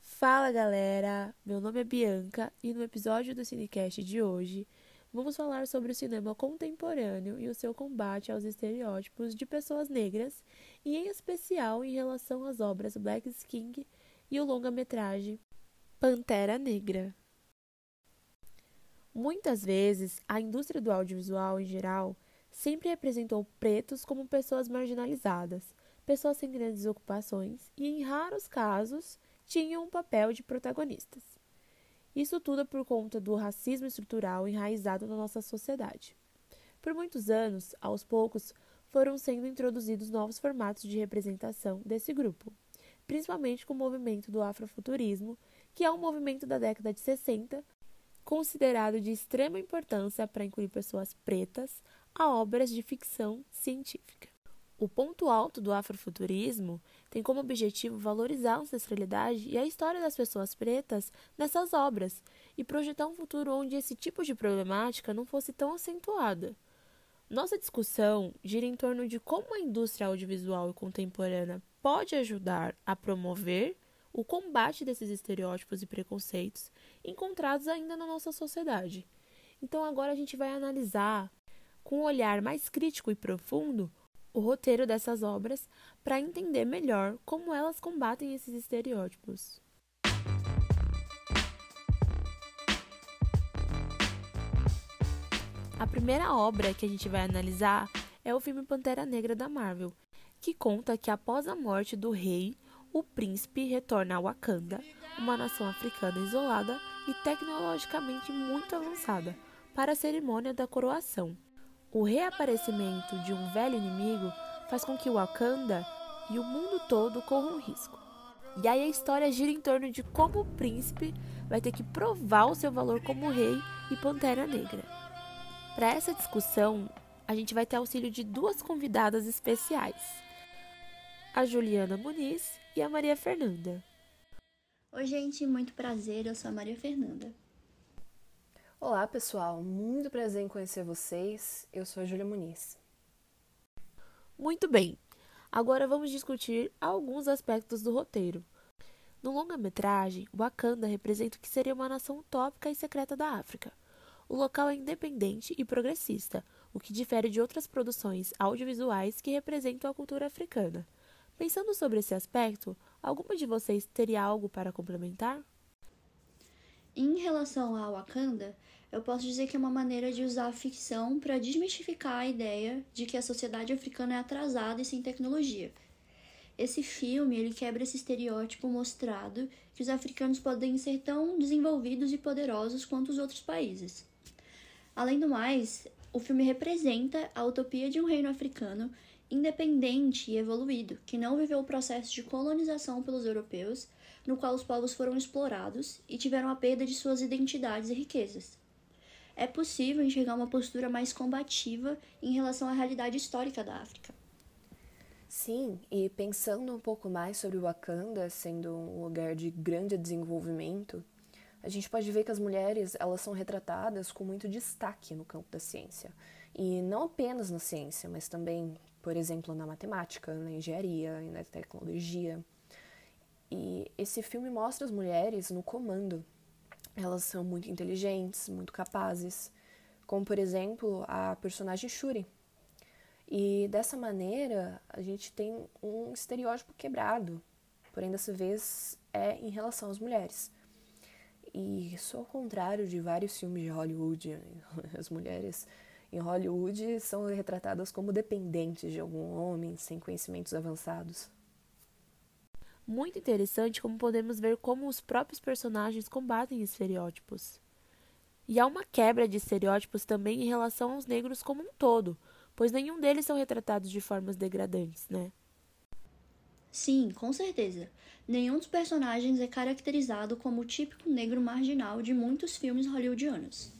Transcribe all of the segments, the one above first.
Fala galera, meu nome é Bianca e no episódio do Cinecast de hoje vamos falar sobre o cinema contemporâneo e o seu combate aos estereótipos de pessoas negras e em especial em relação às obras Black King e o longa-metragem Pantera Negra. Muitas vezes, a indústria do audiovisual em geral sempre representou pretos como pessoas marginalizadas, pessoas sem grandes ocupações e, em raros casos, tinham um papel de protagonistas. Isso tudo é por conta do racismo estrutural enraizado na nossa sociedade. Por muitos anos, aos poucos, foram sendo introduzidos novos formatos de representação desse grupo, principalmente com o movimento do afrofuturismo, que é um movimento da década de 60, considerado de extrema importância para incluir pessoas pretas a obras de ficção científica. O ponto alto do afrofuturismo tem como objetivo valorizar a ancestralidade e a história das pessoas pretas nessas obras e projetar um futuro onde esse tipo de problemática não fosse tão acentuada. Nossa discussão gira em torno de como a indústria audiovisual e contemporânea pode ajudar a promover o combate desses estereótipos e preconceitos encontrados ainda na nossa sociedade. Então agora a gente vai analisar com um olhar mais crítico e profundo o roteiro dessas obras para entender melhor como elas combatem esses estereótipos. A primeira obra que a gente vai analisar é o filme Pantera Negra da Marvel, que conta que após a morte do rei, o príncipe retorna a Wakanda, uma nação africana isolada e tecnologicamente muito avançada, para a cerimônia da coroação. O reaparecimento de um velho inimigo faz com que Wakanda e o mundo todo corram risco. E aí a história gira em torno de como o príncipe vai ter que provar o seu valor como rei e pantera negra. Para essa discussão, a gente vai ter auxílio de duas convidadas especiais: a Juliana Muniz e a Maria Fernanda. Oi, gente, muito prazer. Eu sou a Maria Fernanda. Olá, pessoal. Muito prazer em conhecer vocês. Eu sou a Júlia Muniz. Muito bem. Agora vamos discutir alguns aspectos do roteiro. No longa-metragem, Wakanda representa o que seria uma nação utópica e secreta da África. O local é independente e progressista, o que difere de outras produções audiovisuais que representam a cultura africana. Pensando sobre esse aspecto, alguma de vocês teria algo para complementar? Em relação a Wakanda, eu posso dizer que é uma maneira de usar a ficção para desmistificar a ideia de que a sociedade africana é atrasada e sem tecnologia. Esse filme ele quebra esse estereótipo mostrado que os africanos podem ser tão desenvolvidos e poderosos quanto os outros países. Além do mais, o filme representa a utopia de um reino africano independente e evoluído, que não viveu o processo de colonização pelos europeus no qual os povos foram explorados e tiveram a perda de suas identidades e riquezas. É possível enxergar uma postura mais combativa em relação à realidade histórica da África. Sim, e pensando um pouco mais sobre Wakanda sendo um lugar de grande desenvolvimento, a gente pode ver que as mulheres elas são retratadas com muito destaque no campo da ciência. E não apenas na ciência, mas também, por exemplo, na matemática, na engenharia e na tecnologia. E esse filme mostra as mulheres no comando. Elas são muito inteligentes, muito capazes, como por exemplo a personagem Shuri. E dessa maneira a gente tem um estereótipo quebrado, porém dessa vez é em relação às mulheres. E isso ao contrário de vários filmes de Hollywood, as mulheres em Hollywood são retratadas como dependentes de algum homem sem conhecimentos avançados muito interessante como podemos ver como os próprios personagens combatem estereótipos. E há uma quebra de estereótipos também em relação aos negros como um todo, pois nenhum deles são retratados de formas degradantes, né? Sim, com certeza. Nenhum dos personagens é caracterizado como o típico negro marginal de muitos filmes hollywoodianos.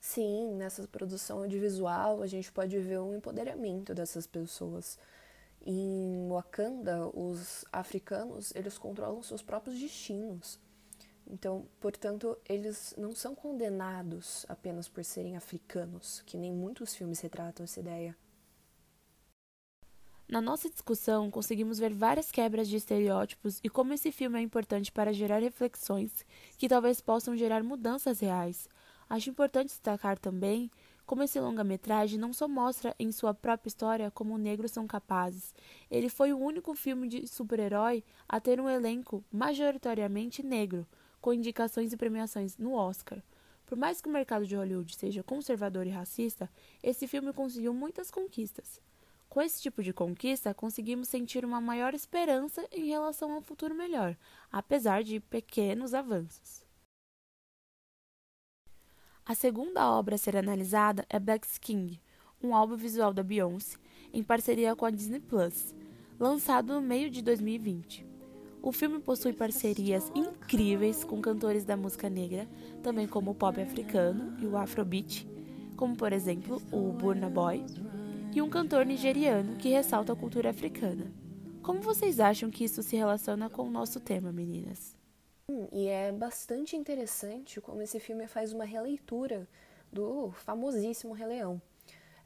Sim, nessa produção audiovisual a gente pode ver um empoderamento dessas pessoas em Wakanda, os africanos, eles controlam seus próprios destinos. Então, portanto, eles não são condenados apenas por serem africanos, que nem muitos filmes retratam essa ideia. Na nossa discussão, conseguimos ver várias quebras de estereótipos e como esse filme é importante para gerar reflexões que talvez possam gerar mudanças reais. Acho importante destacar também como esse longa-metragem não só mostra em sua própria história como negros são capazes, ele foi o único filme de super-herói a ter um elenco majoritariamente negro, com indicações e premiações no Oscar. Por mais que o mercado de Hollywood seja conservador e racista, esse filme conseguiu muitas conquistas. Com esse tipo de conquista, conseguimos sentir uma maior esperança em relação a um futuro melhor, apesar de pequenos avanços. A segunda obra a ser analisada é Black King, um álbum visual da Beyoncé, em parceria com a Disney Plus, lançado no meio de 2020. O filme possui parcerias incríveis com cantores da música negra, também como o pop africano e o afrobeat, como por exemplo o Burna Boy, e um cantor nigeriano que ressalta a cultura africana. Como vocês acham que isso se relaciona com o nosso tema, meninas? E é bastante interessante como esse filme faz uma releitura do famosíssimo Rei Leão.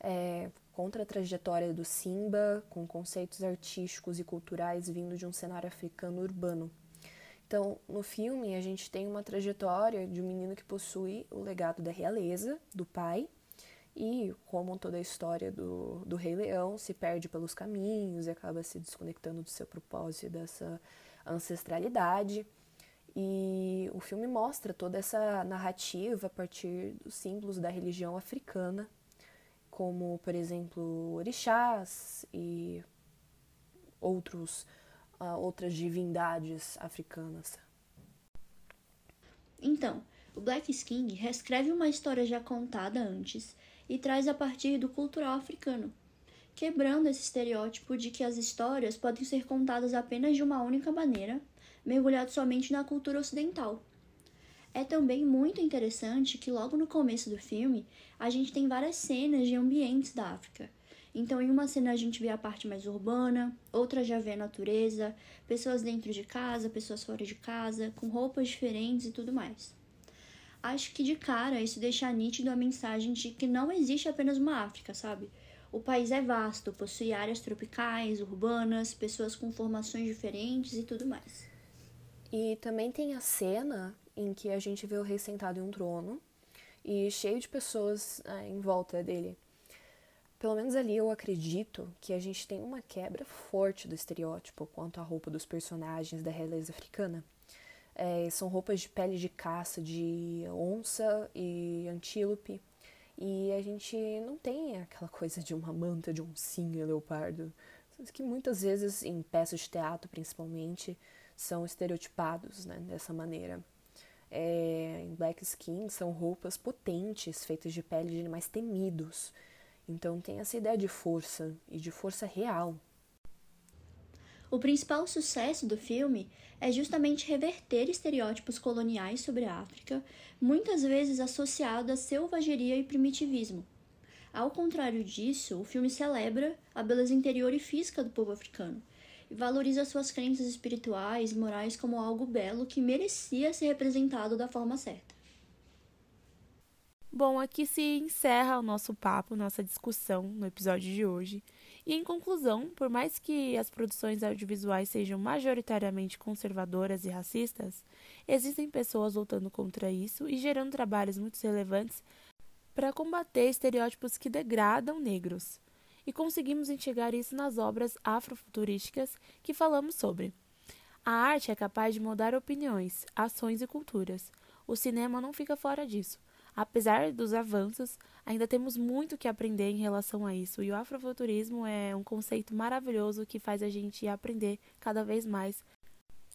É, contra a trajetória do Simba, com conceitos artísticos e culturais vindo de um cenário africano urbano. Então, no filme, a gente tem uma trajetória de um menino que possui o legado da realeza, do pai, e como toda a história do, do Rei Leão se perde pelos caminhos e acaba se desconectando do seu propósito e dessa ancestralidade. E o filme mostra toda essa narrativa a partir dos símbolos da religião africana, como, por exemplo, orixás e outros, uh, outras divindades africanas. Então, o Black Skin reescreve uma história já contada antes e traz a partir do cultural africano, quebrando esse estereótipo de que as histórias podem ser contadas apenas de uma única maneira mergulhado somente na cultura ocidental. É também muito interessante que logo no começo do filme a gente tem várias cenas de ambientes da África. Então, em uma cena a gente vê a parte mais urbana, outra já vê a natureza, pessoas dentro de casa, pessoas fora de casa, com roupas diferentes e tudo mais. Acho que de cara isso deixa nítido a mensagem de que não existe apenas uma África, sabe? O país é vasto, possui áreas tropicais, urbanas, pessoas com formações diferentes e tudo mais. E também tem a cena em que a gente vê o rei sentado em um trono e cheio de pessoas é, em volta dele. Pelo menos ali eu acredito que a gente tem uma quebra forte do estereótipo quanto à roupa dos personagens da realeza africana. É, são roupas de pele de caça, de onça e antílope. E a gente não tem aquela coisa de uma manta de oncinha leopardo, que muitas vezes em peças de teatro principalmente são estereotipados né, dessa maneira. É, em Black Skin são roupas potentes, feitas de pele de animais temidos. Então tem essa ideia de força e de força real. O principal sucesso do filme é justamente reverter estereótipos coloniais sobre a África, muitas vezes associados à selvageria e primitivismo. Ao contrário disso, o filme celebra a beleza interior e física do povo africano, e valoriza suas crenças espirituais e morais como algo belo que merecia ser representado da forma certa. Bom, aqui se encerra o nosso papo, nossa discussão no episódio de hoje. E em conclusão, por mais que as produções audiovisuais sejam majoritariamente conservadoras e racistas, existem pessoas lutando contra isso e gerando trabalhos muito relevantes para combater estereótipos que degradam negros e conseguimos enxergar isso nas obras afrofuturísticas que falamos sobre. A arte é capaz de mudar opiniões, ações e culturas. O cinema não fica fora disso. Apesar dos avanços, ainda temos muito que aprender em relação a isso, e o afrofuturismo é um conceito maravilhoso que faz a gente aprender cada vez mais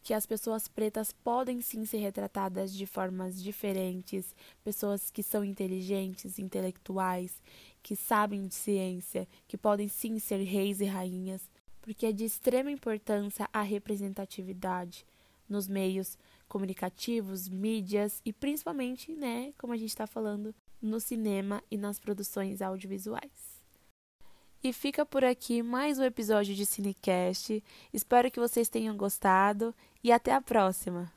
que as pessoas pretas podem sim ser retratadas de formas diferentes, pessoas que são inteligentes, intelectuais, que sabem de ciência, que podem sim ser reis e rainhas, porque é de extrema importância a representatividade nos meios comunicativos, mídias e principalmente, né, como a gente está falando, no cinema e nas produções audiovisuais. E fica por aqui mais um episódio de Cinecast. Espero que vocês tenham gostado e até a próxima!